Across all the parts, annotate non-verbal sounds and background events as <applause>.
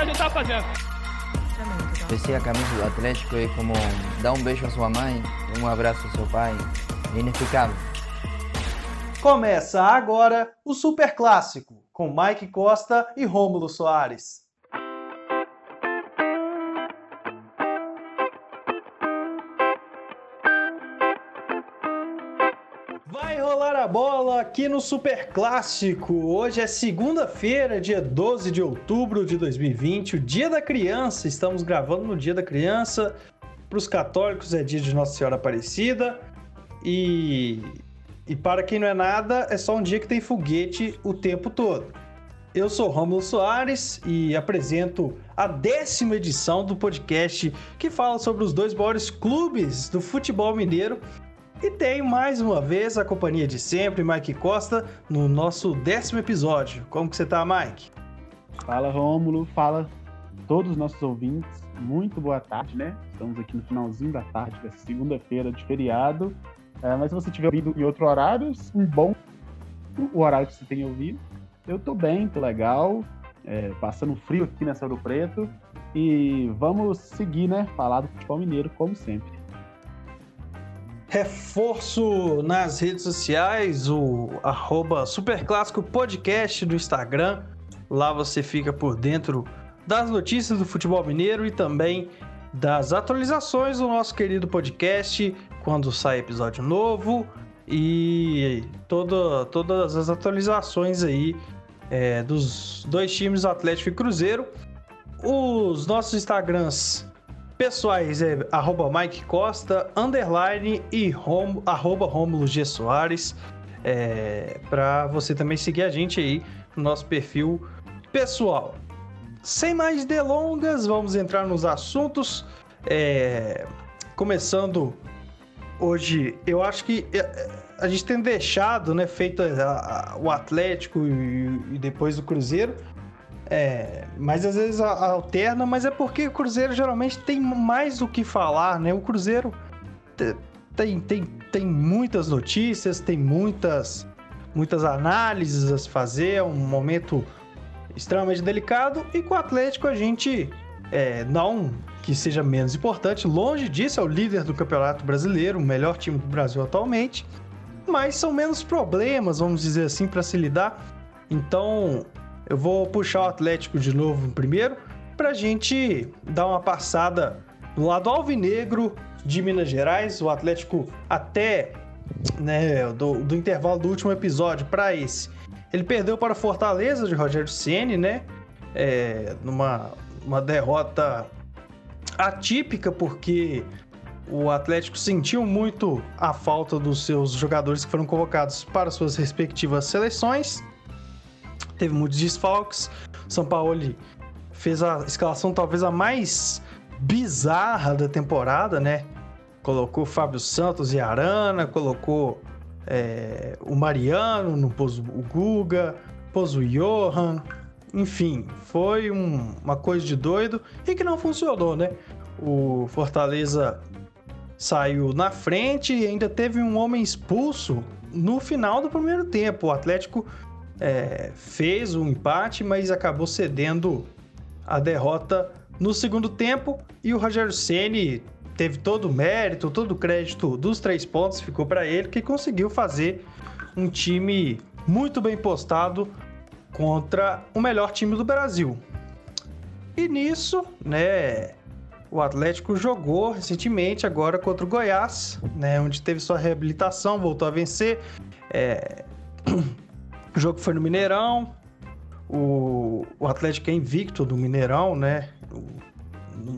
que a gente tá fazendo. Vestir a camisa do Atlético é como dar um beijo à sua mãe, um abraço ao seu pai. É inexplicável. Começa agora o Super Clássico, com Mike Costa e Rômulo Soares. Bola aqui no Super Clássico. Hoje é segunda-feira, dia 12 de outubro de 2020, o Dia da Criança. Estamos gravando no Dia da Criança. Para os católicos é dia de Nossa Senhora Aparecida. E, e para quem não é nada, é só um dia que tem foguete o tempo todo. Eu sou Rômulo Soares e apresento a décima edição do podcast que fala sobre os dois maiores clubes do futebol mineiro e tenho mais uma vez a companhia de sempre, Mike Costa, no nosso décimo episódio. Como que você tá, Mike? Fala, Rômulo. Fala todos os nossos ouvintes. Muito boa tarde, né? Estamos aqui no finalzinho da tarde, dessa segunda-feira de feriado. É, mas se você tiver ouvido em outro horário, um bom o horário que você tem ouvido. Eu tô bem, tô legal. É, passando frio aqui nessa Ouro Preto. E vamos seguir, né? Falar do futebol mineiro, como sempre reforço nas redes sociais, o arroba Superclássico Podcast do Instagram. Lá você fica por dentro das notícias do futebol mineiro e também das atualizações do nosso querido podcast, quando sai episódio novo e toda, todas as atualizações aí é, dos dois times, Atlético e Cruzeiro. Os nossos Instagrams pessoais é arroba Mike Costa, underline e rom, arroba Romulo G. Soares. É, para você também seguir a gente aí no nosso perfil pessoal. Sem mais delongas, vamos entrar nos assuntos. É, começando hoje, eu acho que é, a gente tem deixado, né, feito a, a, o Atlético e, e depois o Cruzeiro é, mas às vezes alterna, mas é porque o Cruzeiro geralmente tem mais o que falar, né? O Cruzeiro tem, tem, tem muitas notícias, tem muitas, muitas análises a se fazer, é um momento extremamente delicado, e com o Atlético a gente é, não que seja menos importante, longe disso, é o líder do Campeonato Brasileiro, o melhor time do Brasil atualmente, mas são menos problemas, vamos dizer assim, para se lidar. Então, eu vou puxar o Atlético de novo primeiro, para a gente dar uma passada no lado alvinegro de Minas Gerais. O Atlético, até né, do, do intervalo do último episódio para esse, ele perdeu para Fortaleza de Rogério Ceni, né? É, numa uma derrota atípica, porque o Atlético sentiu muito a falta dos seus jogadores que foram convocados para suas respectivas seleções teve muitos desfalques. São Paulo fez a escalação talvez a mais bizarra da temporada, né? Colocou Fábio Santos e Arana, colocou é, o Mariano, não pôs o Guga, pôs o Johan. Enfim, foi um, uma coisa de doido e que não funcionou, né? O Fortaleza saiu na frente e ainda teve um homem expulso no final do primeiro tempo. O Atlético é, fez o um empate, mas acabou cedendo a derrota no segundo tempo e o Rogério Ceni teve todo o mérito, todo o crédito dos três pontos ficou para ele que conseguiu fazer um time muito bem postado contra o melhor time do Brasil. E nisso, né, o Atlético jogou recentemente agora contra o Goiás, né, onde teve sua reabilitação, voltou a vencer. É... <clears throat> O jogo foi no Mineirão. O, o Atlético é invicto do Mineirão, né? O,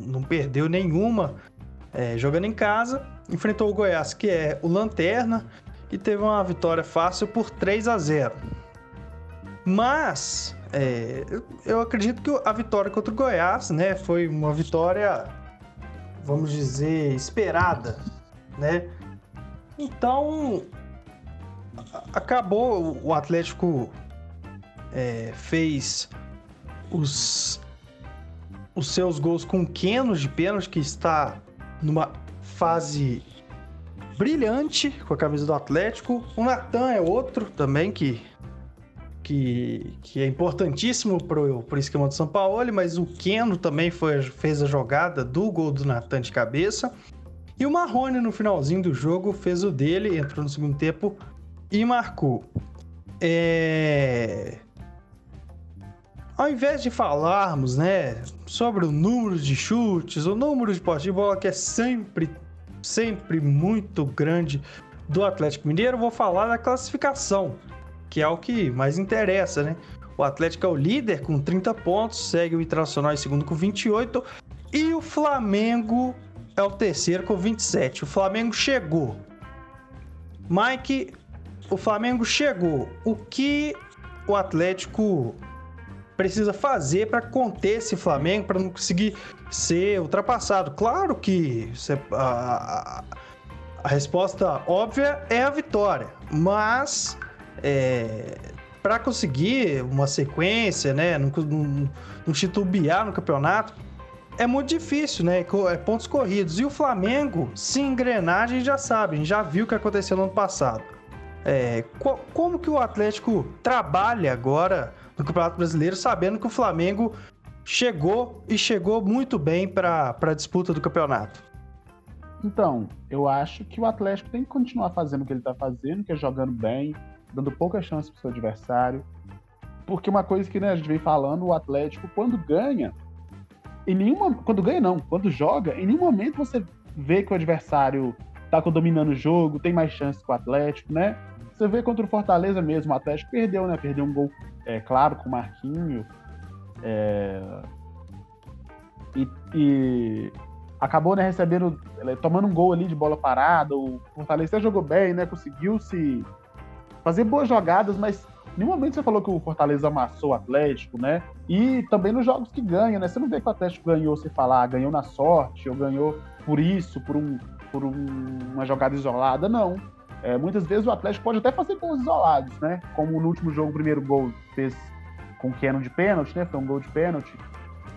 não perdeu nenhuma é, jogando em casa. Enfrentou o Goiás, que é o Lanterna, e teve uma vitória fácil por 3 a 0. Mas é, eu acredito que a vitória contra o Goiás, né, foi uma vitória, vamos dizer, esperada, né? Então acabou o Atlético é, fez os os seus gols com Kenos de pênalti que está numa fase brilhante com a camisa do Atlético. O Natan é outro também que que, que é importantíssimo para o esquema do São Paulo, mas o Keno também foi, fez a jogada do gol do Natan de cabeça. E o Marrone, no finalzinho do jogo, fez o dele, entrou no segundo tempo e marcou. É... Ao invés de falarmos né, sobre o número de chutes, o número de posse de bola, que é sempre, sempre muito grande do Atlético Mineiro, vou falar da classificação que é o que mais interessa, né? O Atlético é o líder com 30 pontos, segue o Internacional em segundo com 28 e o Flamengo é o terceiro com 27. O Flamengo chegou. Mike, o Flamengo chegou. O que o Atlético precisa fazer para conter esse Flamengo, para não conseguir ser ultrapassado? Claro que a, a resposta óbvia é a vitória, mas é, para conseguir uma sequência, né, não, não titubear no campeonato, é muito difícil, né? É pontos corridos. E o Flamengo, se engrenar, a gente já sabe, a gente já viu o que aconteceu no ano passado. É, co como que o Atlético trabalha agora no Campeonato Brasileiro, sabendo que o Flamengo chegou e chegou muito bem para a disputa do campeonato? Então, eu acho que o Atlético tem que continuar fazendo o que ele está fazendo, que é jogando bem, dando pouca chance pro seu adversário. Porque uma coisa que né, a gente vem falando, o Atlético, quando ganha, em nenhuma. Quando ganha, não, quando joga, em nenhum momento você vê que o adversário tá dominando o jogo, tem mais chance que o Atlético, né? Você vê contra o Fortaleza mesmo, o Atlético perdeu, né? Perdeu um gol, é, claro, com o Marquinho. É... E, e, acabou né, recebendo, tomando um gol ali de bola parada. O Fortaleza jogou bem, né? Conseguiu se fazer boas jogadas, mas em nenhum momento você falou que o Fortaleza amassou o Atlético, né? E também nos jogos que ganha, né? Você não vê que o Atlético ganhou, você falar, ganhou na sorte, ou ganhou por isso, por, um, por um, uma jogada isolada, não. É, muitas vezes o Atlético pode até fazer gols isolados, né? Como no último jogo, o primeiro gol fez com o Kenon de pênalti, né? Foi um gol de pênalti.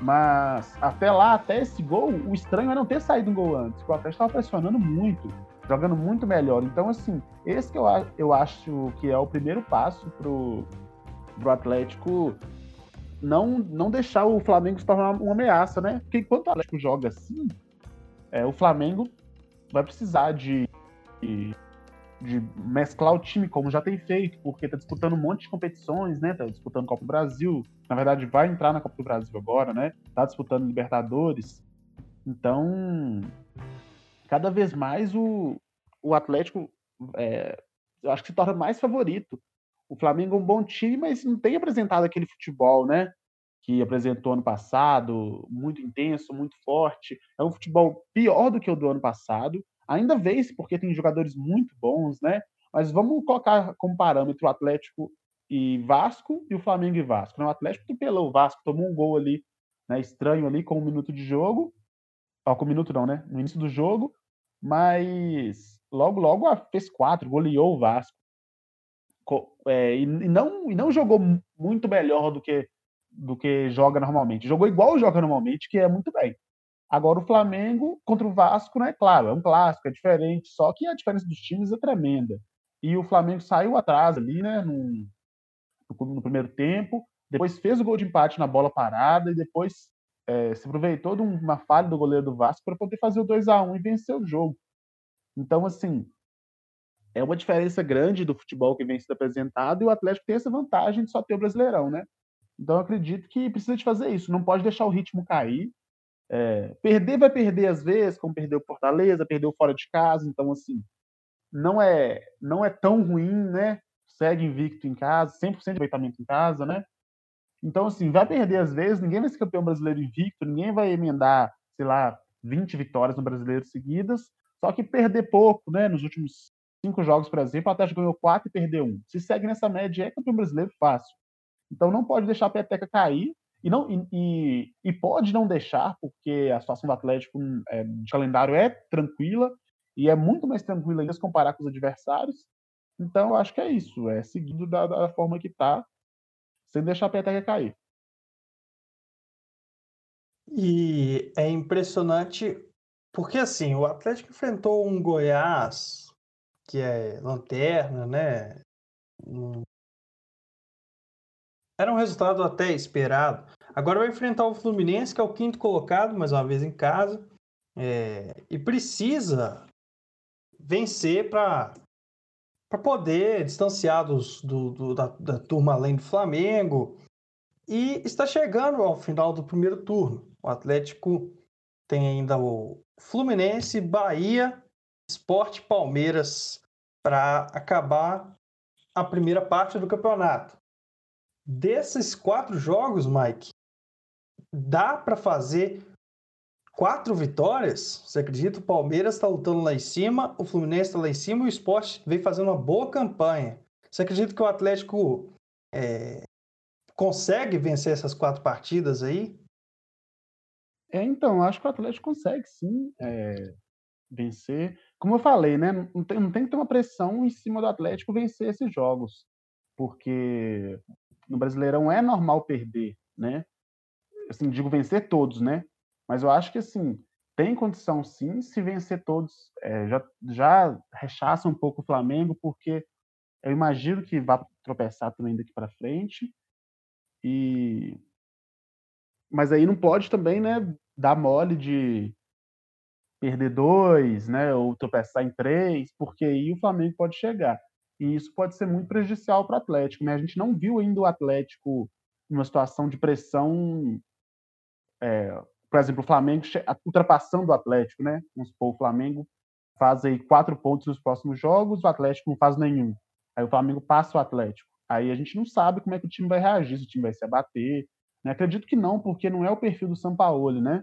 Mas até lá, até esse gol, o estranho é não ter saído um gol antes. O Atlético estava pressionando muito jogando muito melhor. Então, assim, esse que eu, eu acho que é o primeiro passo pro, pro Atlético não, não deixar o Flamengo se tornar uma ameaça, né? Porque enquanto o Atlético joga assim, é, o Flamengo vai precisar de, de, de, mesclar o time, como já tem feito, porque tá disputando um monte de competições, né? Tá disputando Copa do Brasil, na verdade vai entrar na Copa do Brasil agora, né? Tá disputando Libertadores. Então, cada vez mais o, o Atlético, é, eu acho que se torna mais favorito. O Flamengo é um bom time, mas não tem apresentado aquele futebol, né? Que apresentou ano passado, muito intenso, muito forte. É um futebol pior do que o do ano passado. Ainda vence porque tem jogadores muito bons, né? Mas vamos colocar como parâmetro o Atlético e Vasco e o Flamengo e Vasco. O Atlético atropelou o Vasco, tomou um gol ali, né, estranho ali com um minuto de jogo. Ó, com um minuto não, né? No início do jogo mas logo, logo fez quatro, goleou o Vasco. É, e, não, e não jogou muito melhor do que, do que joga normalmente. Jogou igual joga normalmente, que é muito bem. Agora o Flamengo contra o Vasco, né? Claro, é um clássico, é diferente, só que a diferença dos times é tremenda. E o Flamengo saiu atrás ali, né? No, no primeiro tempo, depois fez o gol de empate na bola parada e depois é, se aproveitou de uma falha do goleiro do Vasco para poder fazer o 2 a 1 e vencer o jogo. Então, assim, é uma diferença grande do futebol que vem sendo apresentado e o Atlético tem essa vantagem de só ter o Brasileirão, né? Então, eu acredito que precisa de fazer isso, não pode deixar o ritmo cair. É, perder vai perder às vezes, como perdeu o Fortaleza, perdeu fora de casa, então, assim, não é, não é tão ruim, né? Segue invicto em casa, 100% de aproveitamento em casa, né? Então, assim, vai perder às vezes, ninguém vai ser campeão brasileiro invicto, ninguém vai emendar, sei lá, 20 vitórias no brasileiro seguidas, só que perder pouco, né? Nos últimos cinco jogos, por exemplo, o Atlético ganhou quatro e perdeu um. Se segue nessa média, é campeão brasileiro fácil. Então não pode deixar a peteca cair e, não, e, e, pode não deixar, porque a situação do Atlético é, de calendário é tranquila e é muito mais tranquila ainda se comparar com os adversários. Então eu acho que é isso, é seguindo da, da forma que está sem deixar a peteca cair. E é impressionante porque assim, o Atlético enfrentou um Goiás que é lanterna, né? Era um resultado até esperado. Agora vai enfrentar o Fluminense, que é o quinto colocado, mais uma vez em casa. É, e precisa vencer para poder distanciar dos, do, do, da, da turma além do Flamengo. E está chegando ao final do primeiro turno. O Atlético tem ainda o Fluminense, Bahia, Esporte Palmeiras para acabar a primeira parte do campeonato. Desses quatro jogos, Mike, dá para fazer quatro vitórias? Você acredita? O Palmeiras está lutando lá em cima, o Fluminense está lá em cima e o Esporte vem fazendo uma boa campanha. Você acredita que o Atlético é, consegue vencer essas quatro partidas aí? É, então, acho que o Atlético consegue sim é, vencer. Como eu falei, né? Não tem, não tem que ter uma pressão em cima do Atlético vencer esses jogos. Porque no Brasileirão é normal perder, né? Assim, digo vencer todos, né? Mas eu acho que assim, tem condição sim, se vencer todos, é, já, já rechaça um pouco o Flamengo, porque eu imagino que vai tropeçar também daqui para frente. E mas aí não pode também, né, dar mole de perder dois, né, ou tropeçar em três, porque aí o Flamengo pode chegar. E isso pode ser muito prejudicial para o Atlético. Né? A gente não viu ainda o Atlético numa situação de pressão. É, por exemplo, o Flamengo ultrapassando o Atlético, né? Vamos supor, o Flamengo faz aí quatro pontos nos próximos jogos, o Atlético não faz nenhum. Aí o Flamengo passa o Atlético. Aí a gente não sabe como é que o time vai reagir, se o time vai se abater. Né? Acredito que não, porque não é o perfil do Sampaoli, né?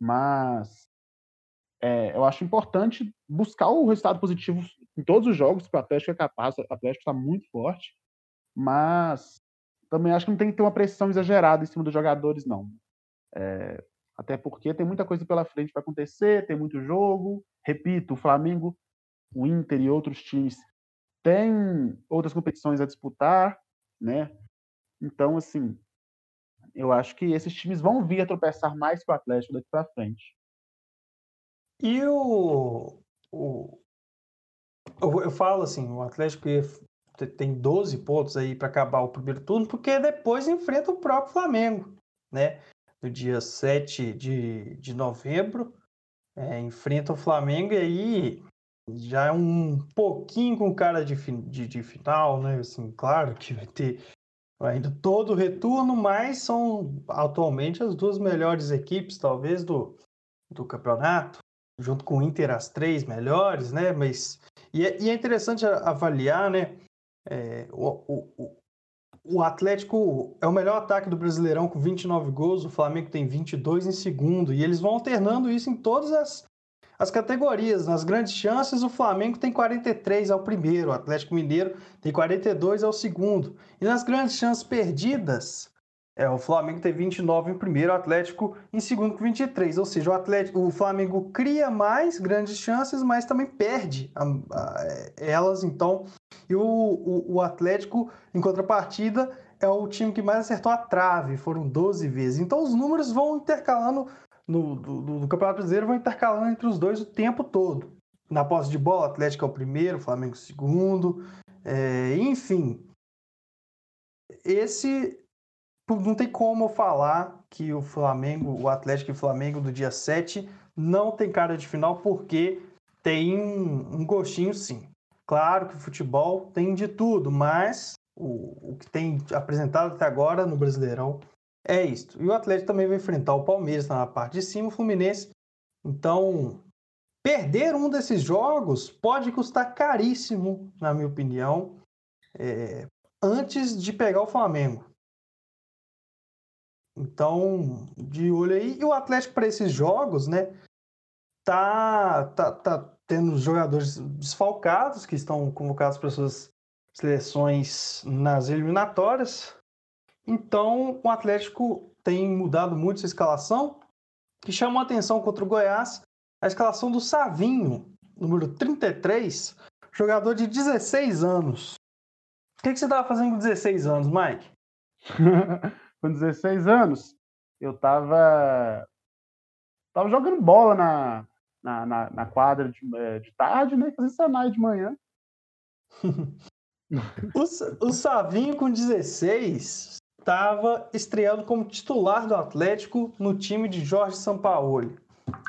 Mas é, eu acho importante buscar o resultado positivo em todos os jogos, que o Atlético é capaz, o Atlético está muito forte, mas também acho que não tem que ter uma pressão exagerada em cima dos jogadores, não. É, até porque tem muita coisa pela frente para acontecer, tem muito jogo. Repito, o Flamengo, o Inter e outros times têm outras competições a disputar, né? Então, assim, eu acho que esses times vão vir a tropeçar mais que o Atlético daqui para frente. E o, o, eu falo assim, o Atlético tem 12 pontos aí para acabar o primeiro turno, porque depois enfrenta o próprio Flamengo, né? No dia 7 de, de novembro, é, enfrenta o Flamengo e aí já é um pouquinho com cara de, de, de final, né? Assim, claro que vai ter ainda todo o retorno, mas são atualmente as duas melhores equipes, talvez, do, do campeonato junto com o Inter as três melhores, né? Mas e é, e é interessante avaliar, né? É, o, o, o Atlético é o melhor ataque do Brasileirão com 29 gols, o Flamengo tem 22 em segundo, e eles vão alternando isso em todas as, as categorias. Nas grandes chances, o Flamengo tem 43 ao primeiro, o Atlético Mineiro tem 42 ao segundo. E nas grandes chances perdidas, é, o Flamengo tem 29 em primeiro, o Atlético em segundo com 23. Ou seja, o, Atlético, o Flamengo cria mais grandes chances, mas também perde a, a, elas. Então, e o, o, o, Atlético, em contrapartida, é o time que mais acertou a trave, foram 12 vezes. Então, os números vão intercalando no do, do, Campeonato Brasileiro, vão intercalando entre os dois o tempo todo. Na posse de bola, o Atlético é o primeiro, o Flamengo o segundo. É, enfim, esse não tem como falar que o Flamengo, o Atlético e o Flamengo do dia 7 não tem cara de final porque tem um gostinho sim. Claro que o futebol tem de tudo, mas o, o que tem apresentado até agora no Brasileirão é isto. E o Atlético também vai enfrentar o Palmeiras tá na parte de cima, o Fluminense. Então, perder um desses jogos pode custar caríssimo, na minha opinião, é, antes de pegar o Flamengo. Então, de olho aí. E o Atlético para esses jogos, né? Tá, tá, tá tendo jogadores desfalcados que estão convocados para suas seleções nas eliminatórias. Então, o Atlético tem mudado muito sua escalação, que chamou a atenção contra o Goiás, a escalação do Savinho, número 33, jogador de 16 anos. O que, que você estava fazendo com 16 anos, Mike? <laughs> com 16 anos, eu tava, tava jogando bola na, na, na, na quadra de, eh, de tarde, né? Fazendo cenário de manhã. <laughs> o, o Savinho com 16 estava estreando como titular do Atlético no time de Jorge Sampaoli.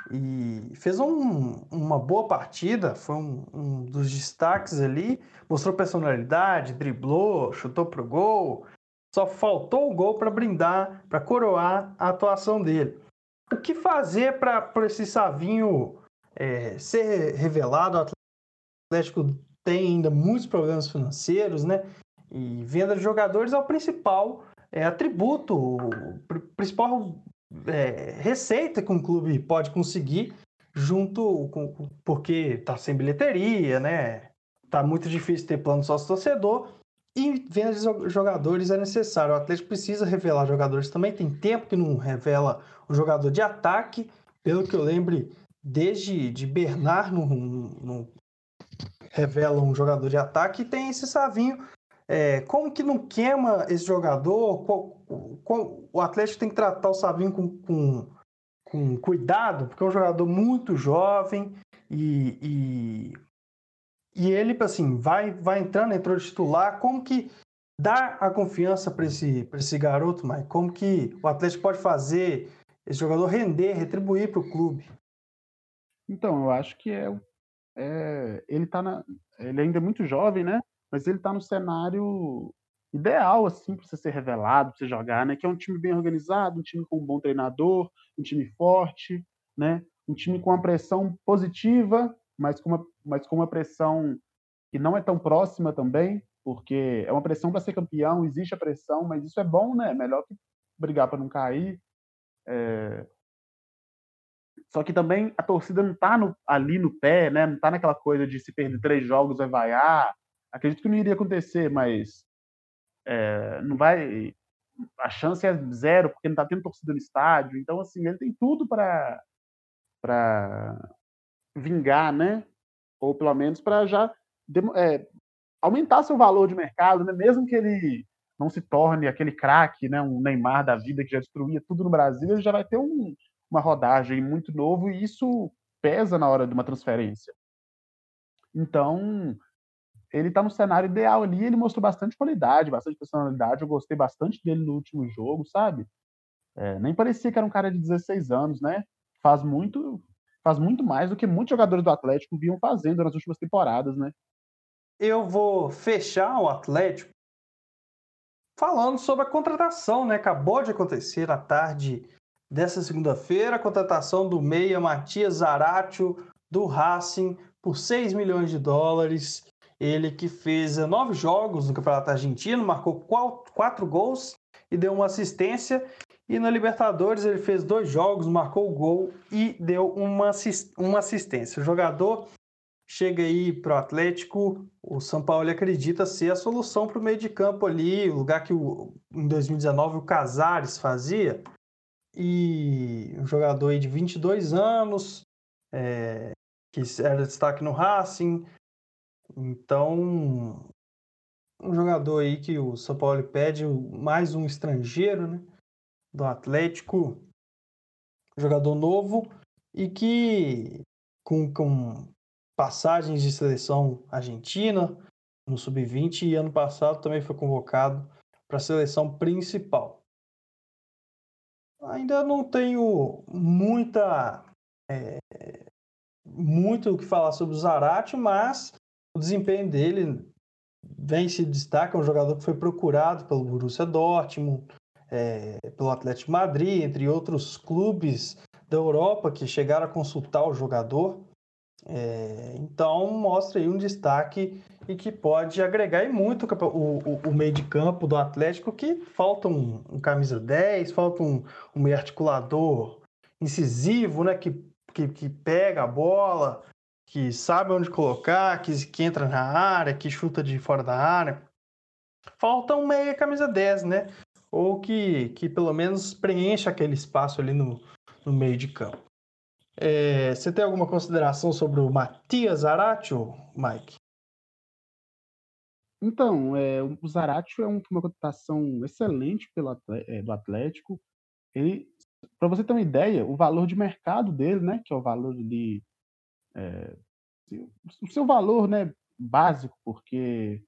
E fez um, uma boa partida, foi um, um, dos destaques ali, mostrou personalidade, driblou, chutou pro gol. Só faltou o gol para brindar, para coroar a atuação dele. O que fazer para esse Savinho é, ser revelado? O Atlético tem ainda muitos problemas financeiros, né? E venda de jogadores é o principal é, atributo, o principal é, receita que um clube pode conseguir junto com porque está sem bilheteria, né? Tá muito difícil ter plano sócio torcedor e venda de jogadores é necessário. O Atlético precisa revelar jogadores também. Tem tempo que não revela um jogador de ataque. Pelo que eu lembre, desde de Bernard não, não revela um jogador de ataque. Tem esse Savinho é, como que não queima esse jogador? Qual, qual, o Atlético tem que tratar o Savinho com, com, com, cuidado, porque é um jogador muito jovem e, e, e ele, assim, vai, vai entrando, entrou de titular. Como que dá a confiança para esse, esse garoto, Mike? Como que o Atlético pode fazer esse jogador render, retribuir para o clube? Então, eu acho que é, é ele tá na, ele ainda é muito jovem, né? mas ele está no cenário ideal assim para você ser revelado, para você jogar, né? Que é um time bem organizado, um time com um bom treinador, um time forte, né? Um time com uma pressão positiva, mas com uma, mas com uma pressão que não é tão próxima também, porque é uma pressão para ser campeão, existe a pressão, mas isso é bom, né? É melhor que brigar para não cair. É... Só que também a torcida não está ali no pé, né? Não está naquela coisa de se perder três jogos vai vaiar, Acredito que não iria acontecer, mas é, não vai. A chance é zero, porque não está tendo torcida no estádio. Então, assim, ele tem tudo para vingar, né? Ou pelo menos para já é, aumentar seu valor de mercado, né? Mesmo que ele não se torne aquele craque, né? Um Neymar da vida que já destruía tudo no Brasil, ele já vai ter um, uma rodagem muito novo e isso pesa na hora de uma transferência. Então, ele tá no cenário ideal ali, ele mostrou bastante qualidade, bastante personalidade, eu gostei bastante dele no último jogo, sabe? É, nem parecia que era um cara de 16 anos, né? Faz muito, faz muito mais do que muitos jogadores do Atlético vinham fazendo nas últimas temporadas, né? Eu vou fechar o Atlético falando sobre a contratação, né? Acabou de acontecer à tarde dessa segunda-feira, a contratação do meia Matias Zaratio do Racing por 6 milhões de dólares. Ele que fez nove jogos no Campeonato Argentino, marcou quatro gols e deu uma assistência. E na Libertadores ele fez dois jogos, marcou o gol e deu uma, uma assistência. O jogador chega aí para o Atlético, o São Paulo acredita ser a solução para o meio de campo ali, o lugar que o, em 2019 o Casares fazia. E um jogador de 22 anos, é, que era destaque no Racing, então, um jogador aí que o São Paulo pede, mais um estrangeiro, né? Do Atlético, jogador novo e que com, com passagens de seleção argentina no sub-20 e ano passado também foi convocado para a seleção principal. Ainda não tenho muita é, muito o que falar sobre o Zarate, mas o desempenho dele vem se destaca, é um jogador que foi procurado pelo Borussia Dortmund, é, pelo Atlético Madrid, entre outros clubes da Europa que chegaram a consultar o jogador. É, então mostra aí um destaque e que pode agregar e muito o, o, o, meio de campo do Atlético, que falta um, um camisa 10, falta um, um meio articulador incisivo, né? Que, que, que pega a bola, que sabe onde colocar, que, que entra na área, que chuta de fora da área. Falta um meia camisa 10, né? Ou que, que pelo menos preencha aquele espaço ali no, no meio de campo. É, você tem alguma consideração sobre o Matias Zaratio, Mike? Então, é, o Zaratio é uma cotação excelente pelo, é, do Atlético. Ele, para você ter uma ideia, o valor de mercado dele, né, que é o valor de é, o seu valor né, básico, porque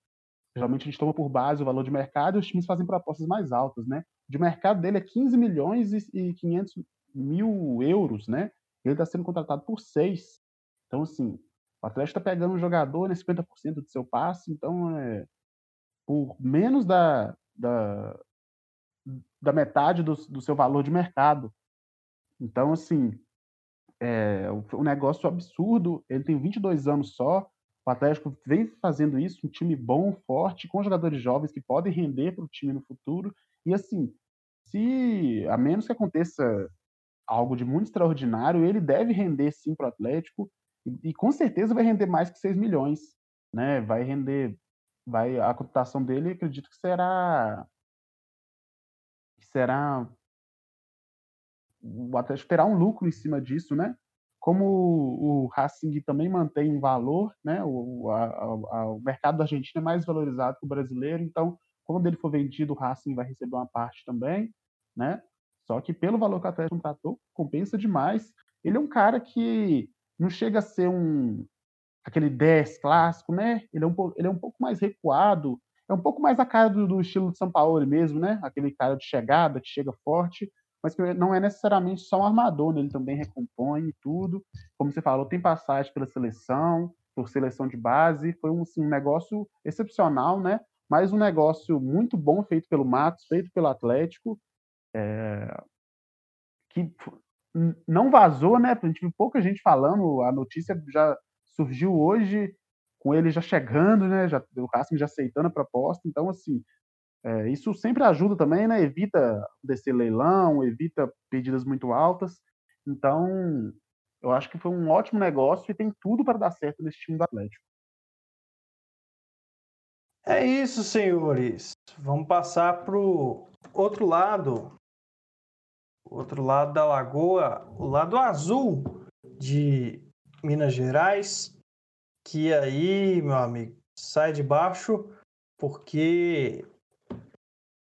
Geralmente a gente toma por base o valor de mercado e os times fazem propostas mais altas, né? De mercado dele é 15 milhões e 500 mil euros, né? Ele está sendo contratado por 6. Então, assim, o Atlético está pegando um jogador, né, 50% do seu passe, então é por menos da, da, da metade do, do seu valor de mercado. Então, assim, é um negócio absurdo. Ele tem 22 anos só. O Atlético vem fazendo isso, um time bom, forte, com jogadores jovens que podem render para o time no futuro. E assim, se a menos que aconteça algo de muito extraordinário, ele deve render sim para o Atlético e, com certeza vai render mais que 6 milhões, né? Vai render, vai a cotação dele, acredito que será será o Atlético terá um lucro em cima disso, né? Como o Racing também mantém um valor, né? O, a, a, o mercado da Argentina é mais valorizado que o brasileiro, então quando ele for vendido, o Racing vai receber uma parte também, né? Só que pelo valor que o Atlético contratou, compensa demais. Ele é um cara que não chega a ser um aquele 10 clássico, né? Ele é um, ele é um pouco mais recuado, é um pouco mais a cara do, do estilo de São Paulo mesmo, né? Aquele cara de chegada, que chega forte, mas que não é necessariamente só um armador, né? ele também recompõe tudo. Como você falou, tem passagem pela seleção, por seleção de base, foi um, assim, um negócio excepcional, né? Mas um negócio muito bom feito pelo Matos, feito pelo Atlético, é, que não vazou, né? A gente viu pouca gente falando, a notícia já surgiu hoje, com ele já chegando, né? Já, o Racing já aceitando a proposta. Então, assim, é, isso sempre ajuda também, né? Evita descer leilão, evita pedidas muito altas. Então, eu acho que foi um ótimo negócio e tem tudo para dar certo nesse time do Atlético. É isso, senhores. Vamos passar para o outro lado outro lado da lagoa, o lado azul de Minas Gerais, que aí, meu amigo, sai de baixo porque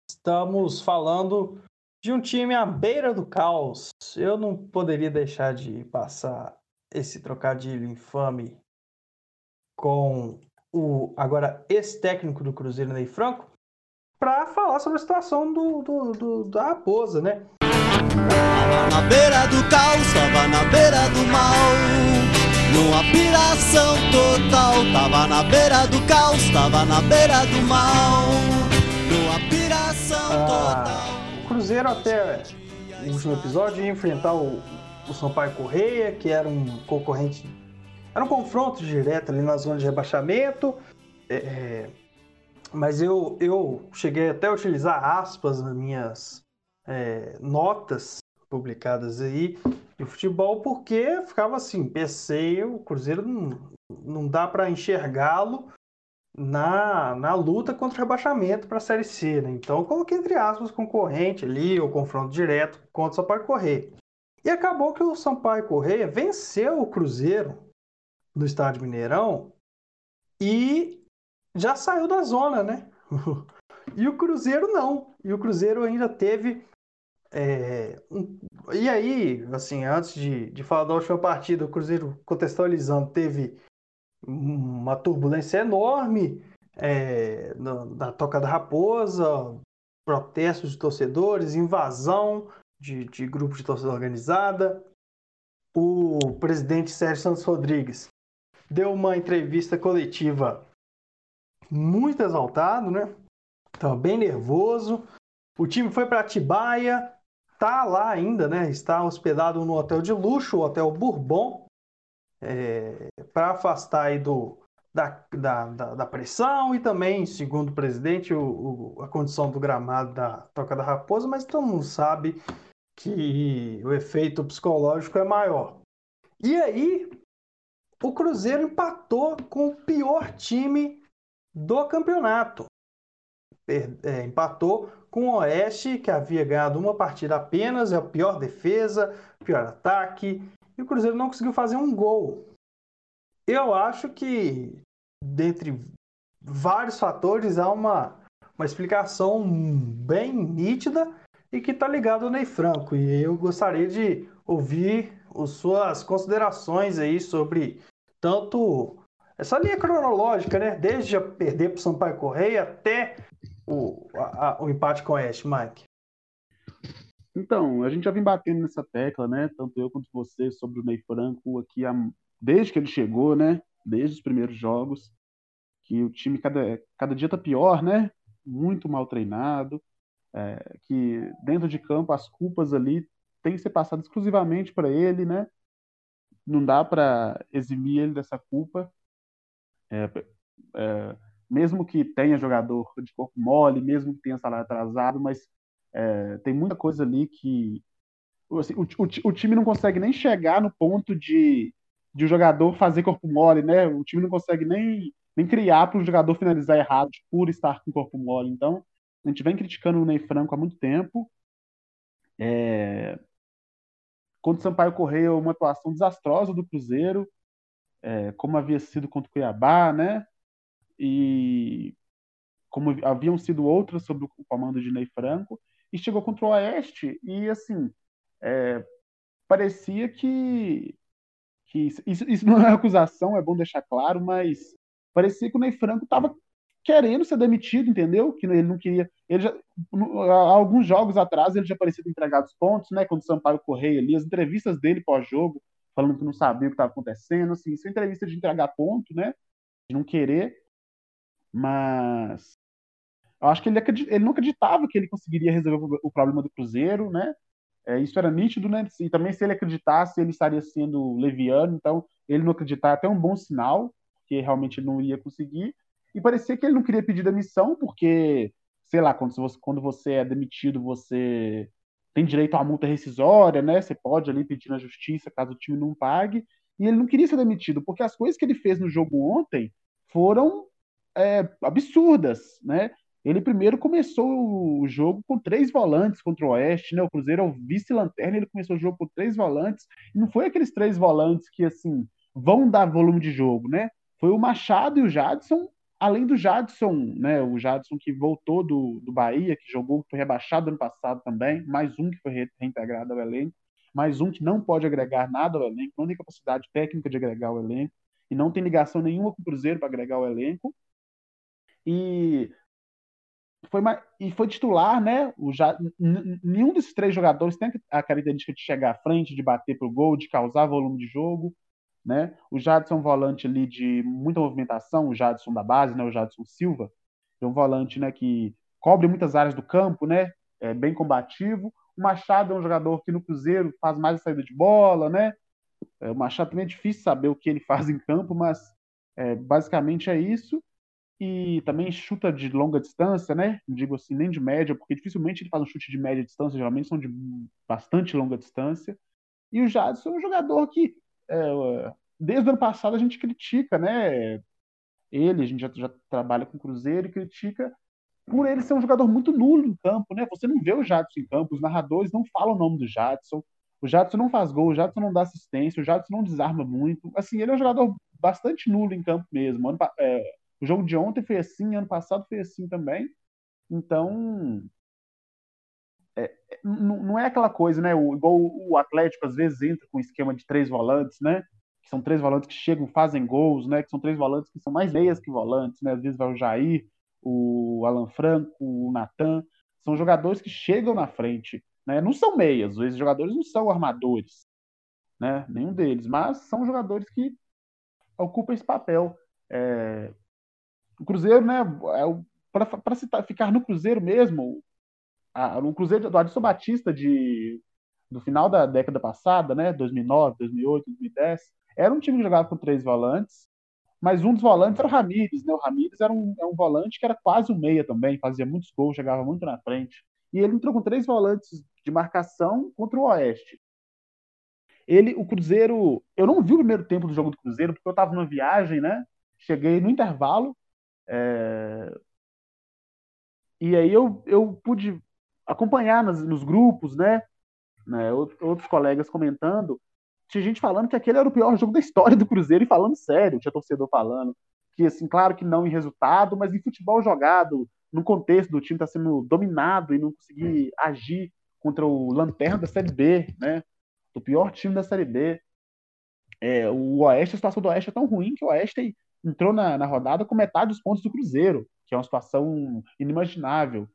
estamos falando de um time à beira do caos. Eu não poderia deixar de passar esse trocadilho infame com o agora ex-técnico do Cruzeiro, Ney Franco, para falar sobre a situação do, do, do, da raposa, né? Tava na beira do caos, tava na beira do mal. Numa piração total, tava na beira do caos, tava na beira do mal. Numa piração ah, total. O Cruzeiro até o último episódio ia enfrentar o, o Sampaio Correia, que era um concorrente. Era um confronto direto ali na zona de rebaixamento. É, é mas eu, eu cheguei até a utilizar aspas nas minhas é, notas publicadas aí de futebol, porque ficava assim, pensei, o Cruzeiro não, não dá para enxergá-lo na, na luta contra o rebaixamento para a Série C, né? Então coloquei entre aspas concorrente ali, o confronto direto contra o Sampaio Correia. E acabou que o Sampaio Correia venceu o Cruzeiro no Estádio Mineirão e já saiu da zona, né? <laughs> e o Cruzeiro não. E o Cruzeiro ainda teve é, um, e aí, assim, antes de, de falar da última partida, o Cruzeiro contextualizando teve uma turbulência enorme é, na, na, Toca da Raposa, protestos de torcedores, invasão de, de grupos de torcida organizada. O presidente Sérgio Santos Rodrigues deu uma entrevista coletiva muito exaltado, né? Estava bem nervoso. O time foi para Atibaia, está lá ainda, né? Está hospedado no hotel de luxo, o Hotel Bourbon, é, para afastar aí do, da, da, da, da, pressão e também, segundo o presidente, o, o, a condição do gramado da Toca da Raposa, mas todo mundo sabe que o efeito psicológico é maior. E aí, o Cruzeiro empatou com o pior time do campeonato. É, empatou com o Oeste, que havia ganhado uma partida apenas, é a pior defesa, pior ataque, e o Cruzeiro não conseguiu fazer um gol. Eu acho que, dentre vários fatores, há uma, uma explicação bem nítida e que está ligado ao Ney Franco. E eu gostaria de ouvir as suas considerações aí sobre tanto essa linha cronológica, né? Desde a perder para o Sampaio Correia até o, a, a, o empate com o Oeste, Mike. Então, a gente já vem batendo nessa tecla, né? Tanto eu quanto você, sobre o Ney Franco aqui, desde que ele chegou, né? Desde os primeiros jogos, que o time cada, cada dia tá pior, né? Muito mal treinado, é, que dentro de campo as culpas ali têm que ser passadas exclusivamente para ele, né? Não dá para eximir ele dessa culpa. É, é, mesmo que tenha jogador de corpo mole, mesmo que tenha salário atrasado, mas é, tem muita coisa ali que assim, o, o, o, time não consegue nem chegar no ponto de, de o jogador fazer corpo mole, né? O time não consegue nem, nem criar para o jogador finalizar errado por estar com corpo mole. Então, a gente vem criticando o Ney Franco há muito tempo. É... Contra o Sampaio Correia, uma atuação desastrosa do Cruzeiro, é, como havia sido contra o Cuiabá, né? E como haviam sido outras sob o comando de Ney Franco e chegou contra o Oeste e assim é, parecia que, que isso, isso, não é acusação, é bom deixar claro, mas parecia que o Ney Franco estava querendo ser demitido, entendeu? Que ele não queria. Ele já, alguns jogos atrás ele já parecia ter entregado os pontos, né? Quando o Sampaio Correia ali, as entrevistas dele pós-jogo, falando que não sabia o que estava acontecendo, assim, isso é entrevista de entregar ponto, né? De não querer. Mas eu acho que ele, ele não acreditava que ele conseguiria resolver o problema do Cruzeiro, né? É, isso era nítido, né? E também se ele acreditasse, ele estaria sendo leviano. Então, ele não acreditar é até um bom sinal, que realmente ele não ia conseguir. E parecia que ele não queria pedir demissão, porque, sei lá, quando você, quando você é demitido, você tem direito a multa rescisória, né? Você pode ali pedir na justiça caso o time não pague. E ele não queria ser demitido, porque as coisas que ele fez no jogo ontem foram é, absurdas, né? Ele primeiro começou o jogo com três volantes contra o Oeste, né? O Cruzeiro é o vice-lanterna, ele começou o jogo com três volantes. E não foi aqueles três volantes que, assim, vão dar volume de jogo, né? Foi o Machado e o Jadson, além do Jadson, né? O Jadson que voltou do, do Bahia, que jogou, foi rebaixado ano passado também. Mais um que foi reintegrado ao elenco. Mais um que não pode agregar nada ao elenco, não tem capacidade técnica de agregar ao elenco. E não tem ligação nenhuma com o Cruzeiro para agregar ao elenco. E foi e foi titular, né? O, nenhum desses três jogadores tem a característica de chegar à frente, de bater pro gol, de causar volume de jogo, né? O Jadson é volante ali de muita movimentação, o Jadson da base, né? O Jadson Silva, é um volante, né? Que cobre muitas áreas do campo, né? É bem combativo. O Machado é um jogador que no Cruzeiro faz mais a saída de bola, né? É, o Machado também é difícil saber o que ele <laughs> faz em campo, mas é, basicamente é isso e também chuta de longa distância, né? Não digo assim, nem de média, porque dificilmente ele faz um chute de média distância, geralmente são de bastante longa distância. E o Jadson é um jogador que, é, desde o ano passado, a gente critica, né? Ele, a gente já, já trabalha com o Cruzeiro e critica por ele ser um jogador muito nulo em campo, né? Você não vê o Jadson em campo, os narradores não falam o nome do Jadson, o Jadson não faz gol, o Jadson não dá assistência, o Jadson não desarma muito. Assim, ele é um jogador bastante nulo em campo mesmo. Ano, é, o jogo de ontem foi assim, ano passado foi assim também. Então, é, é não é aquela coisa, né? O, igual o Atlético às vezes entra com um esquema de três volantes, né? Que são três volantes que chegam, fazem gols, né? Que são três volantes que são mais meias que volantes, né? Às vezes vai o Jair, o Alan Franco, o Natan. São jogadores que chegam na frente, né? Não são meias, esses jogadores não são armadores, né? Nenhum deles, mas são jogadores que ocupam esse papel. É, o Cruzeiro, né, é para ficar no Cruzeiro mesmo, a, o Cruzeiro do Adson Batista de, do final da década passada, né, 2009, 2008, 2010, era um time que jogava com três volantes, mas um dos volantes era o Ramires, né? O Ramires era um, é um volante que era quase um meia também, fazia muitos gols, chegava muito na frente. E ele entrou com três volantes de marcação contra o Oeste. Ele, o Cruzeiro, eu não vi o primeiro tempo do jogo do Cruzeiro porque eu estava numa viagem, né? Cheguei no intervalo, é... E aí eu, eu pude acompanhar nos grupos, né? né? Outros colegas comentando. Tinha gente falando que aquele era o pior jogo da história do Cruzeiro e falando sério, tinha torcedor falando. Que, assim, claro que não em resultado, mas em futebol jogado, no contexto do time estar tá sendo dominado e não conseguir agir contra o Lanterna da Série B, né? O pior time da Série B. É, o Oeste, a situação do Oeste é tão ruim que o Oeste entrou na, na rodada com metade dos pontos do Cruzeiro, que é uma situação inimaginável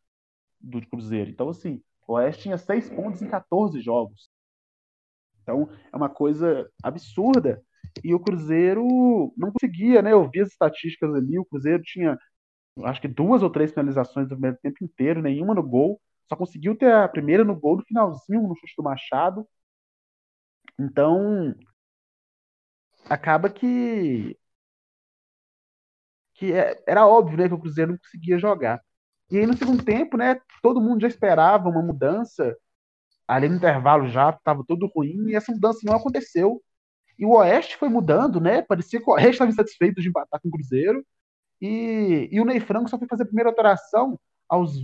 do Cruzeiro. Então, assim, o Oeste tinha seis pontos em 14 jogos. Então, é uma coisa absurda. E o Cruzeiro não conseguia, né? Eu vi as estatísticas ali, o Cruzeiro tinha acho que duas ou três finalizações do primeiro tempo inteiro, nenhuma no gol. Só conseguiu ter a primeira no gol no finalzinho, no chute do Machado. Então, acaba que que é, era óbvio, né, que o Cruzeiro não conseguia jogar. E aí no segundo tempo, né, todo mundo já esperava uma mudança ali no intervalo já, estava tudo ruim, e essa mudança não aconteceu. E o Oeste foi mudando, né? Parecia que o Oeste estava insatisfeito de empatar com o Cruzeiro. E, e o Ney Franco só foi fazer a primeira alteração aos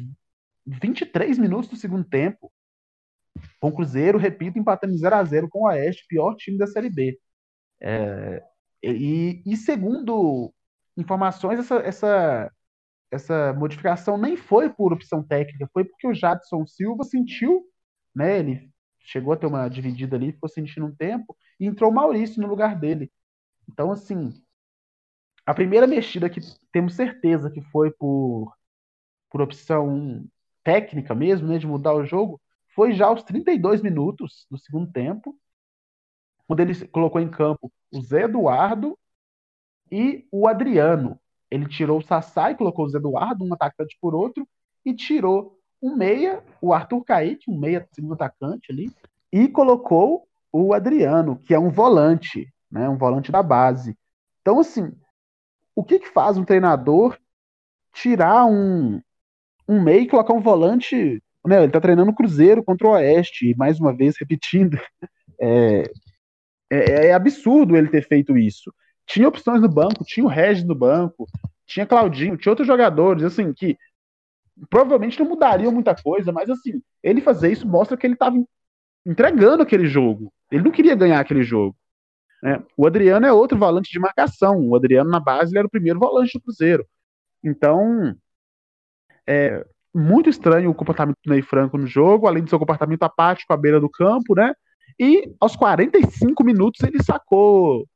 23 minutos do segundo tempo. Com o Cruzeiro, repito, empatando em 0x0 com o Oeste, pior time da Série B. É, e, e, segundo informações, essa, essa, essa modificação nem foi por opção técnica, foi porque o Jadson Silva sentiu, né? Ele chegou a ter uma dividida ali, ficou sentindo um tempo, e entrou o Maurício no lugar dele. Então, assim, a primeira mexida que temos certeza que foi por, por opção técnica mesmo, né, de mudar o jogo, foi já aos 32 minutos do segundo tempo, quando ele colocou em campo o Zé Eduardo e o Adriano. Ele tirou o Sassá e colocou o Zé Eduardo, um atacante por outro, e tirou um meia, o Arthur Kaique, um meia segundo atacante ali, e colocou o Adriano, que é um volante, né, um volante da base. Então, assim, o que, que faz um treinador tirar um, um meio e colocar um volante. Né, ele tá treinando o Cruzeiro contra o Oeste, e mais uma vez <laughs> repetindo. É, é, é, absurdo ele ter feito isso. Tinha opções no banco, tinha o Regis no banco, tinha Claudinho, tinha outros jogadores, assim, que provavelmente não mudariam muita coisa, mas assim, ele fazer isso mostra que ele estava entregando aquele jogo. Ele não queria ganhar aquele jogo. Né? O Adriano é outro volante de marcação. O Adriano, na base, era o primeiro volante do Cruzeiro. Então, é muito estranho o comportamento do Ney Franco no jogo, além do seu comportamento apático à beira do campo, né? E aos 45 minutos ele sacou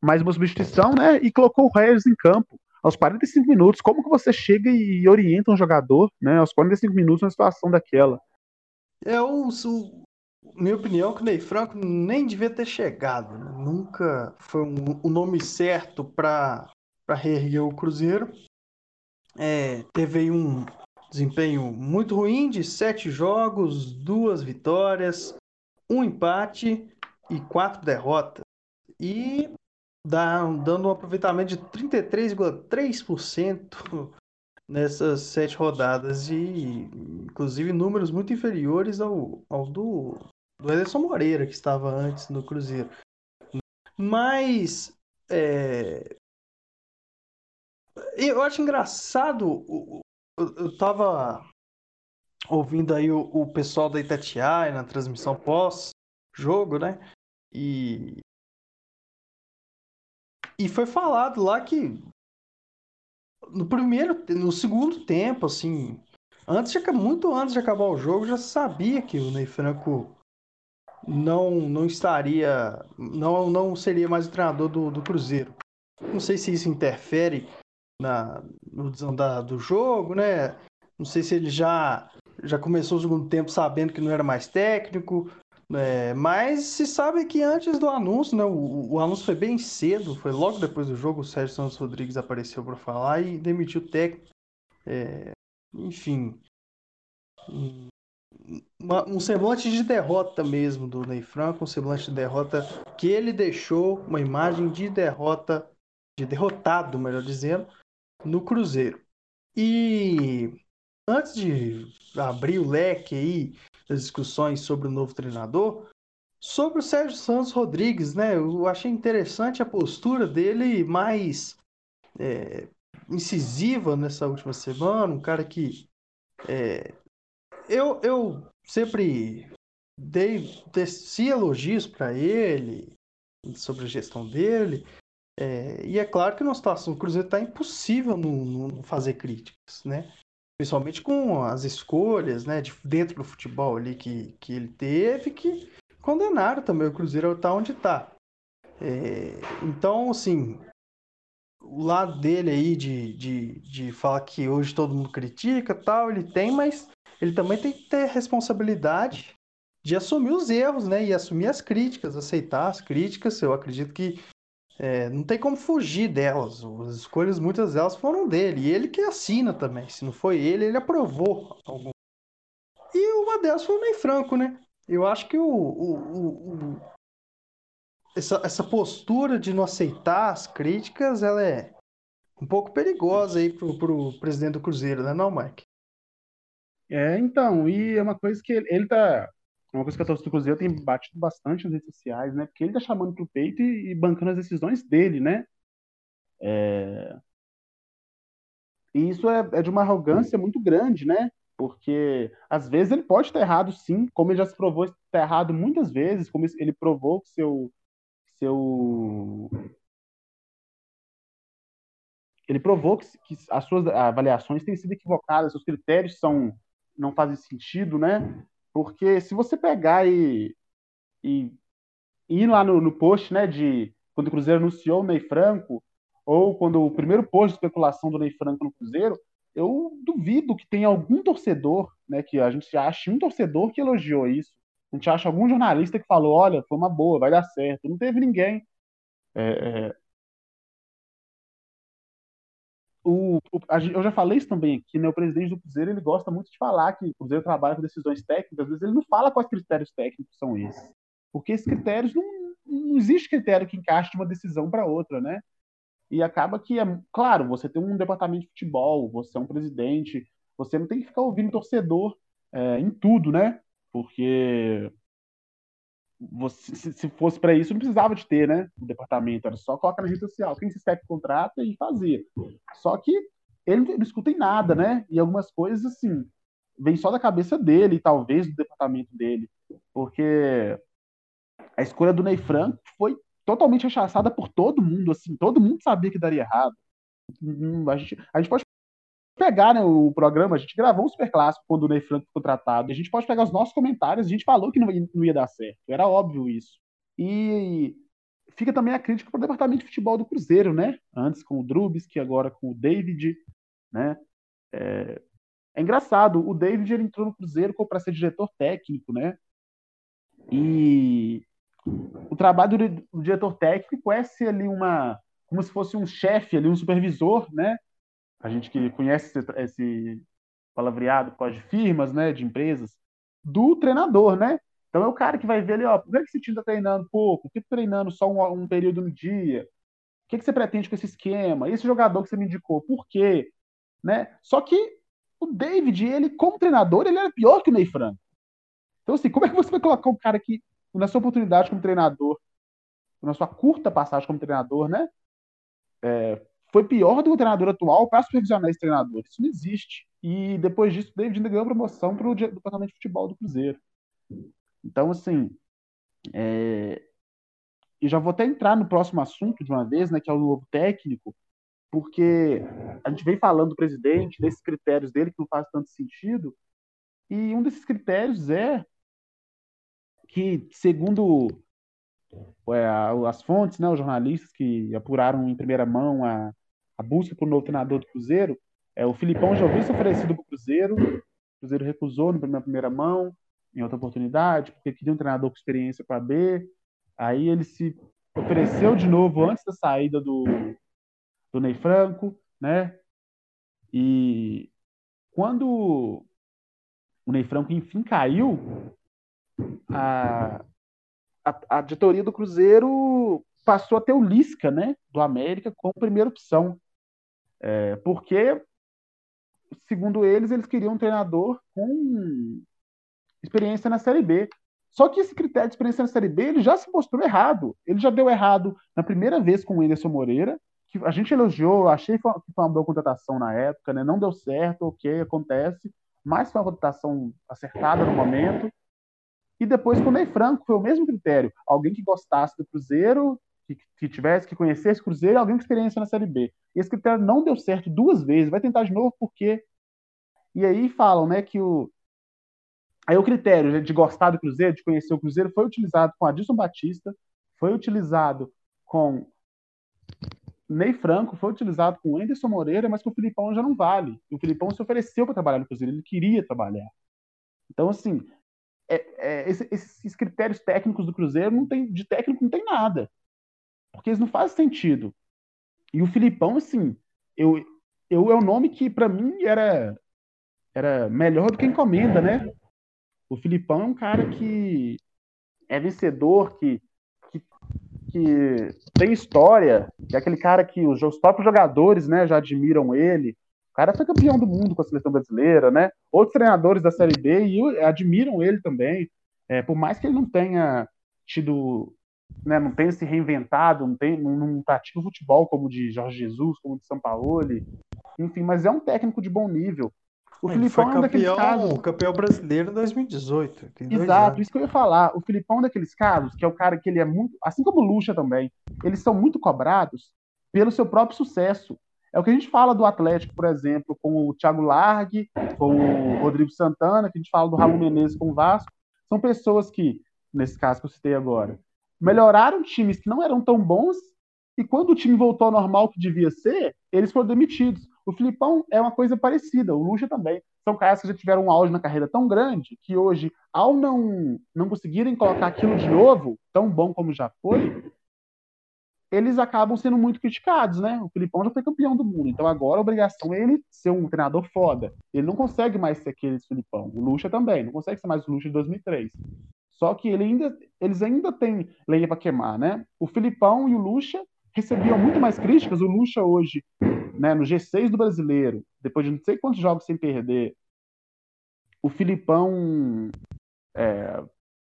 mais uma substituição, né? E colocou o Regis em campo. Aos 45 minutos, como que você chega e orienta um jogador, né? Aos 45 minutos, numa situação daquela. É o, minha opinião, que o Ney Franco nem devia ter chegado. Né? Nunca foi um, o nome certo para reerguer o Cruzeiro. É, teve um desempenho muito ruim de sete jogos, duas vitórias, um empate e quatro derrotas. E dá, dando um aproveitamento de 33,3% <laughs> nessas sete rodadas e inclusive números muito inferiores ao, ao do, do Ederson Moreira, que estava antes no Cruzeiro. Mas é... eu acho engraçado, eu estava ouvindo aí o, o pessoal da Itatiaia na transmissão pós-jogo, né? E e foi falado lá que no primeiro, no segundo tempo, assim, antes de, muito antes de acabar o jogo, já sabia que o Ney Franco não não estaria, não não seria mais o treinador do, do Cruzeiro. Não sei se isso interfere na, no desandar do jogo, né? Não sei se ele já já começou o segundo tempo sabendo que não era mais técnico, é, mas se sabe que antes do anúncio, né, o, o, anúncio foi bem cedo, foi logo depois do jogo, o Sérgio Santos Rodrigues apareceu para falar e demitiu o técnico. É, enfim, um, uma, um semblante de derrota mesmo do Ney Franco, um semblante de derrota que ele deixou uma imagem de derrota, de derrotado, melhor dizendo, no Cruzeiro. E antes de abrir o leque aí das discussões sobre o novo treinador, sobre o Sérgio Santos Rodrigues, né? Eu achei interessante a postura dele mais é, incisiva nessa última semana, um cara que é, eu, eu sempre dei desci elogios para ele sobre a gestão dele. É, e é claro que na situação do Cruzeiro está impossível não, não, fazer críticas, né? Principalmente com as escolhas, né, de dentro do futebol ali que, que ele teve, que condenaram também o Cruzeiro a estar onde está. É, então, assim, o lado dele aí de, de, de falar que hoje todo mundo critica tal, ele tem, mas ele também tem que ter responsabilidade de assumir os erros, né? E assumir as críticas, aceitar as críticas. Eu acredito que é, não tem como fugir delas. As escolhas, muitas delas foram dele. E ele que assina também. Se não foi ele, ele aprovou algum. E uma delas foi o Ney Franco, né? Eu acho que o, o, o, o essa, essa postura de não aceitar as críticas, ela é um pouco perigosa aí pro, pro presidente do Cruzeiro, né, não, Mike? É, então, e é uma coisa que ele, ele tá. Uma coisa que a torcida do Cruzeiro tem batido bastante nas redes sociais, né? Porque ele tá chamando pro peito e, e bancando as decisões dele, né? É... E isso é, é de uma arrogância muito grande, né? Porque às vezes ele pode estar errado, sim, como ele já se provou estar errado muitas vezes, como ele provou que seu seu ele provou que, que, as suas avaliações têm sido equivocadas, seus critérios são não fazem sentido, né? Porque se você pegar e, e ir lá no, no post, né, de quando o Cruzeiro anunciou o Ney Franco, ou quando o primeiro post de especulação do Ney Franco no Cruzeiro, eu duvido que tenha algum torcedor, né, que a gente ache um torcedor que elogiou isso. A gente acha algum jornalista que falou, olha, foi uma boa, vai dar certo. Não teve ninguém. É, é... O, o, eu já falei isso também aqui, né? O presidente do Cruzeiro ele gosta muito de falar que o Cruzeiro trabalha com decisões técnicas, às vezes ele não fala quais critérios técnicos são esses. Porque esses critérios não, não existe critério que encaixe de uma decisão para outra, né? E acaba que, é, claro, você tem um departamento de futebol, você é um presidente, você não tem que ficar ouvindo torcedor é, em tudo, né? Porque você, se, se fosse para isso, não precisava de ter, né? O departamento, era só colocar na rede social, quem se espera contrata e fazia. Só que ele não escuta em nada, né? E algumas coisas, assim, vem só da cabeça dele, talvez do departamento dele. Porque a escolha do Ney Franco foi totalmente rechaçada por todo mundo, assim, todo mundo sabia que daria errado. Hum, a gente, a gente pode pegar né, o programa, a gente gravou um super clássico quando o Ney Franco foi contratado, a gente pode pegar os nossos comentários, a gente falou que não ia, não ia dar certo, era óbvio isso. E fica também a crítica para o departamento de futebol do Cruzeiro, né? Antes com o Drubski, agora com o David, né? É, é engraçado, o David ele entrou no Cruzeiro para ser diretor técnico, né? E o trabalho do diretor técnico é ser ali uma como se fosse um chefe ali, um supervisor, né? A gente que conhece esse, esse palavreado por causa de firmas, né, de empresas, do treinador, né? Então é o cara que vai ver ali, ó, por que esse time está treinando pouco? Por que tá treinando só um, um, período no dia? O que, que você pretende com esse esquema? Esse jogador que você me indicou, por quê? Né? Só que o David, ele, como treinador, ele era pior que o Ney Franco. Então, assim, como é que você vai colocar um cara que, na sua oportunidade como treinador, na sua curta passagem como treinador, né? É, foi pior do que o treinador atual para supervisionar esse treinador. Isso não existe. E depois disso, o David ainda ganhou promoção para o departamento de futebol do Cruzeiro. Então, assim, é... e já vou até entrar no próximo assunto de uma vez, né, que é o novo técnico, porque a gente vem falando do presidente, desses critérios dele que não faz tanto sentido, e um desses critérios é que, segundo é, as fontes, né, os jornalistas que apuraram em primeira mão a, busca por um novo treinador do Cruzeiro. É, o Filipão já ouviu se oferecido para o Cruzeiro, o Cruzeiro recusou na primeira mão, em outra oportunidade, porque queria um treinador com experiência para B. Aí ele se ofereceu de novo antes da saída do, do Ney Franco, né? E quando o Ney Franco enfim caiu, a, a, a diretoria do Cruzeiro passou a ter o Lisca, né, do América, como primeira opção. É, porque, segundo eles, eles queriam um treinador com experiência na Série B. Só que esse critério de experiência na Série B ele já se mostrou errado. Ele já deu errado na primeira vez com o Anderson Moreira, que a gente elogiou, achei que foi uma boa contratação na época, né? não deu certo, ok, acontece, mas foi uma contratação acertada no momento. E depois com o Ney Franco foi o mesmo critério. Alguém que gostasse do Cruzeiro, que, que tivesse que conhecer esse Cruzeiro, alguém com experiência na Série B. Esse critério não deu certo duas vezes, vai tentar de novo porque. E aí falam, né, que o. Aí o critério de gostar do Cruzeiro, de conhecer o Cruzeiro, foi utilizado com Adilson Batista, foi utilizado com Ney Franco foi utilizado com Anderson Moreira, mas que o Filipão já não vale. O Filipão se ofereceu para trabalhar no Cruzeiro, ele queria trabalhar. Então, assim, é, é, esses critérios técnicos do Cruzeiro não tem, de técnico não tem nada. Porque eles não fazem sentido. E o Filipão, assim, eu, eu é um nome que para mim era era melhor do que encomenda, né? O Filipão é um cara que é vencedor, que, que, que tem história, é aquele cara que os, os próprios jogadores né, já admiram ele. O cara foi campeão do mundo com a seleção brasileira, né? Outros treinadores da Série B e admiram ele também. É, por mais que ele não tenha tido né, não tenha se reinventado, não, tem, não, não pratica o futebol como de Jorge Jesus, como de São Paulo, enfim, mas é um técnico de bom nível. O Ele Filipão foi campeão, é daqueles casos. campeão brasileiro em 2018. Exato, isso que eu ia falar. O Filipão é daqueles casos que é o cara que ele é muito. Assim como o Lucha também, eles são muito cobrados pelo seu próprio sucesso. É o que a gente fala do Atlético, por exemplo, com o Thiago Largue, com o Rodrigo Santana, que a gente fala do Raul Menezes com o Vasco. São pessoas que, nesse caso que eu citei agora, melhoraram times que não eram tão bons e quando o time voltou ao normal que devia ser, eles foram demitidos. O Filipão é uma coisa parecida, o Lucha também. São caras que já tiveram um auge na carreira tão grande que hoje, ao não, não conseguirem colocar aquilo de novo, tão bom como já foi, eles acabam sendo muito criticados, né? O Filipão já foi campeão do mundo, então agora a obrigação é ele ser um treinador foda. Ele não consegue mais ser aquele Filipão. O Lucha também, não consegue ser mais o Lucha de 2003. Só que ele ainda, eles ainda têm lenha para queimar, né? O Filipão e o Lucha recebiam muito mais críticas. O Lucha hoje, né, no G6 do Brasileiro, depois de não sei quantos jogos sem perder, o Filipão é,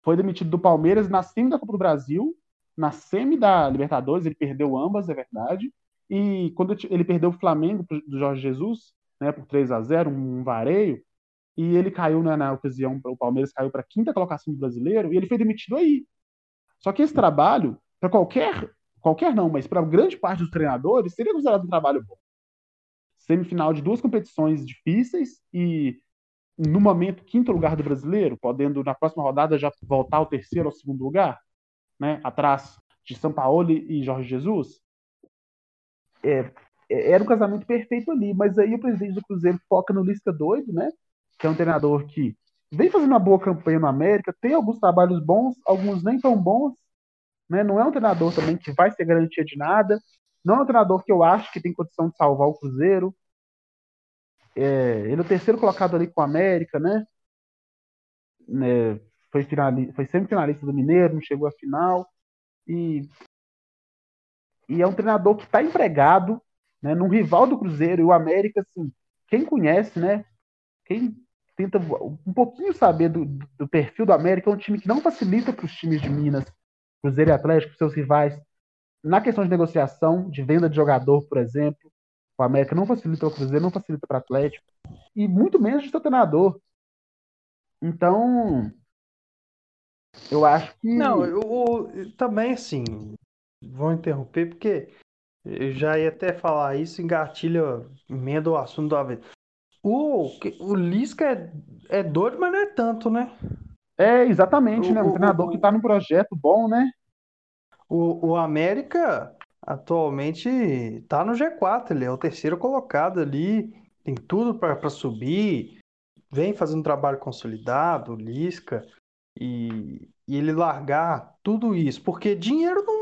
foi demitido do Palmeiras na semi da Copa do Brasil, na semi da Libertadores, ele perdeu ambas, é verdade. E quando ele perdeu o Flamengo do Jorge Jesus, né, por 3 a 0 um vareio, e ele caiu na, na ocasião, o Palmeiras caiu para a quinta colocação do brasileiro, e ele foi demitido aí. Só que esse trabalho, para qualquer, qualquer não, mas para grande parte dos treinadores, seria considerado um trabalho bom. Semifinal de duas competições difíceis e, no momento, quinto lugar do brasileiro, podendo na próxima rodada já voltar ao terceiro ou segundo lugar, né, atrás de São Paulo e Jorge Jesus. É, é, era um casamento perfeito ali, mas aí o presidente do Cruzeiro foca no Lisca doido, né? Que é um treinador que vem fazendo uma boa campanha no América, tem alguns trabalhos bons, alguns nem tão bons, né? Não é um treinador também que vai ser garantia de nada, não é um treinador que eu acho que tem condição de salvar o Cruzeiro. É, ele é o terceiro colocado ali com o América, né? né foi, finalista, foi semifinalista do Mineiro, não chegou à final. E, e é um treinador que está empregado né, num rival do Cruzeiro. E o América, assim, quem conhece, né? Quem tenta um pouquinho saber do, do perfil do América, é um time que não facilita para os times de Minas, Cruzeiro e Atlético, seus rivais, na questão de negociação, de venda de jogador, por exemplo. O América não facilita para o Cruzeiro, não facilita para o Atlético, e muito menos de seu treinador. Então, eu acho que. Não, eu, eu também, assim, vou interromper, porque eu já ia até falar isso, engatilha, emenda o assunto da vez. O, o Lisca é, é doido, mas não é tanto, né? É, exatamente, o, né? Um o, treinador o, que tá num projeto bom, né? O, o América atualmente tá no G4, ele é o terceiro colocado ali, tem tudo para subir, vem fazendo um trabalho consolidado, Lisca, e, e ele largar tudo isso, porque dinheiro não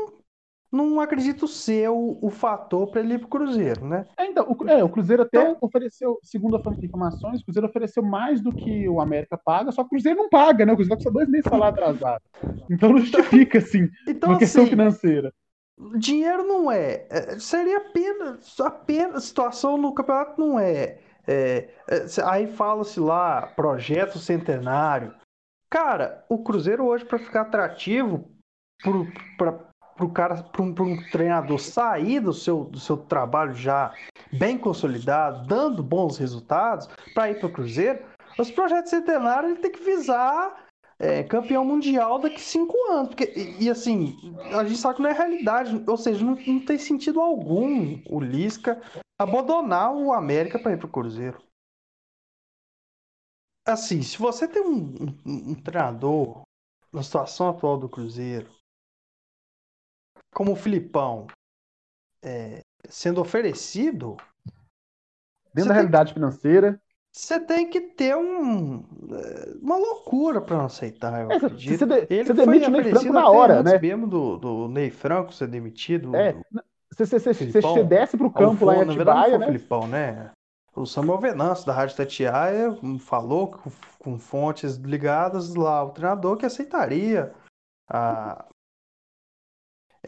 não acredito ser o, o fator para ele ir para o Cruzeiro, né? É, então, o, é, o Cruzeiro até então, ofereceu, segundo as informações, o Cruzeiro ofereceu mais do que o América paga, só que o Cruzeiro não paga, né? O Cruzeiro só dois meses salário atrasado. Então não justifica, assim, então, uma questão assim, financeira. Dinheiro não é. é. Seria apenas, apenas situação no campeonato não é. é, é aí fala-se lá, projeto centenário. Cara, o Cruzeiro hoje, para ficar atrativo para para o cara, para um, um, treinador sair do seu, do seu trabalho já bem consolidado, dando bons resultados, para ir para o Cruzeiro, os projetos centenários ele tem que visar é, campeão mundial daqui cinco anos. Porque, e, e, assim, a gente sabe que não é realidade, ou seja, não, não tem sentido algum o Lisca abandonar o América para ir para o Cruzeiro. Assim, se você tem um, um, um treinador na situação atual do Cruzeiro como o Filipão, é, sendo oferecido, Dentro da realidade financeira. você tem que ter um, eh, uma loucura para não aceitar, eu É, <laughs> você- acredito. você de- Ele você foi demite o Ney oferecido Franco na hora, né? mesmo do, do Ney Franco ser demitido. É, do- você, você, Filipão. você desce pro campo lá em Alfon- na verdade, Atibaia, né? Filipão, né? O Samuel Venâncio, da Rádio Tatiaia, falou com, com fontes ligadas lá ao treinador que aceitaria. a-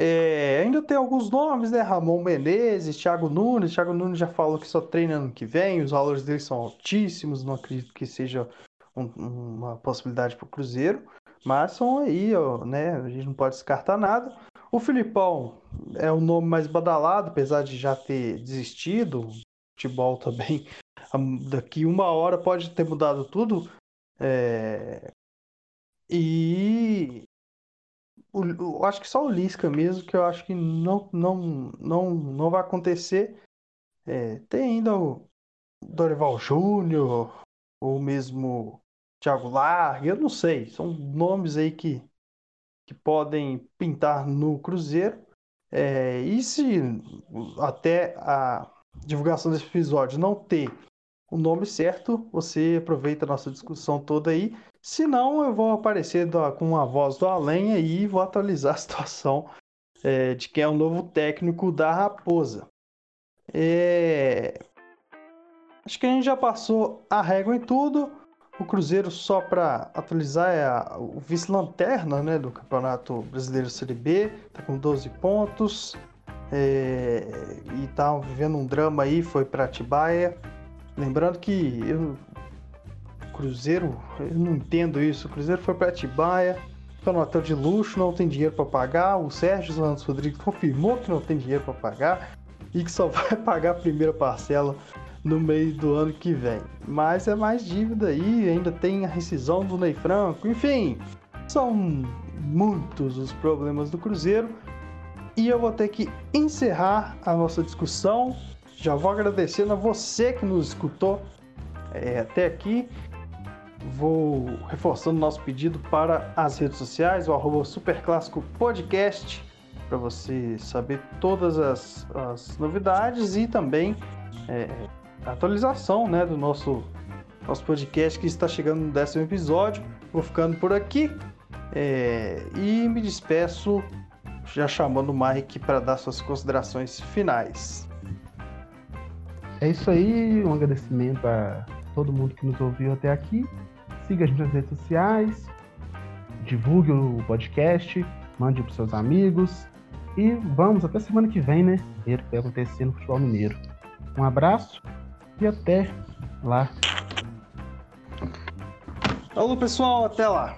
É, ainda tem alguns nomes, né? Ramon Menezes, Thiago Nunes. Thiago Nunes já falou que só treina ano que vem, os valores dele são altíssimos, não acredito que seja um- uma possibilidade para o Cruzeiro. Mas são aí, ó, né? A gente não pode descartar nada. O Filipão é o nome mais badalado, apesar de já ter desistido. O futebol também, <laughs> daqui uma hora pode ter mudado tudo. É, E eu acho que só o Lisca mesmo, que eu acho que não, não, não, não vai acontecer. É, tem ainda o Dorival Júnior, ou mesmo Thiago Largue, eu não sei. São nomes aí que, que podem pintar no Cruzeiro. É, e se até a divulgação desse episódio não ter o nome certo, você aproveita a nossa discussão toda aí. Se não, eu vou aparecer da- com a voz do além aí e vou atualizar a <laughs> situação é, de quem é o novo técnico da Raposa. É, Acho que a gente já passou a régua em tudo. O Cruzeiro, só para atualizar, é a- o vice-lanterna né, do Campeonato Brasileiro Série B, tá com 12 pontos. é, e tá vivendo um drama aí, foi para Atibaia. Lembrando que eu, Cruzeiro, eu não entendo isso. O Cruzeiro foi para Atibaia, foi no hotel de luxo, não tem dinheiro para pagar. O Sérgio Santos Rodrigues confirmou que não tem dinheiro para pagar e que só <laughs> vai pagar a primeira parcela no meio do ano que vem. Mas é mais dívida aí, ainda tem a rescisão do Ney Franco, enfim, são muitos os problemas do Cruzeiro. E eu vou ter que encerrar a nossa discussão. Já vou agradecendo a você que nos escutou é, até aqui. Vou reforçando nosso pedido para as redes sociais, o arroba Superclássico Podcast, para você saber todas as, as novidades e também é, a atualização né, do nosso, nosso podcast que está chegando no décimo episódio. Vou ficando por aqui é, e me despeço já chamando o Mike para dar suas considerações finais. É isso aí, um agradecimento a todo mundo que nos ouviu até aqui. Siga a gente nas redes sociais, divulgue o podcast, mande para seus amigos e vamos até semana que vem, né? Ver o que vai acontecer no futebol mineiro. Um abraço e até lá. Alô pessoal, até lá!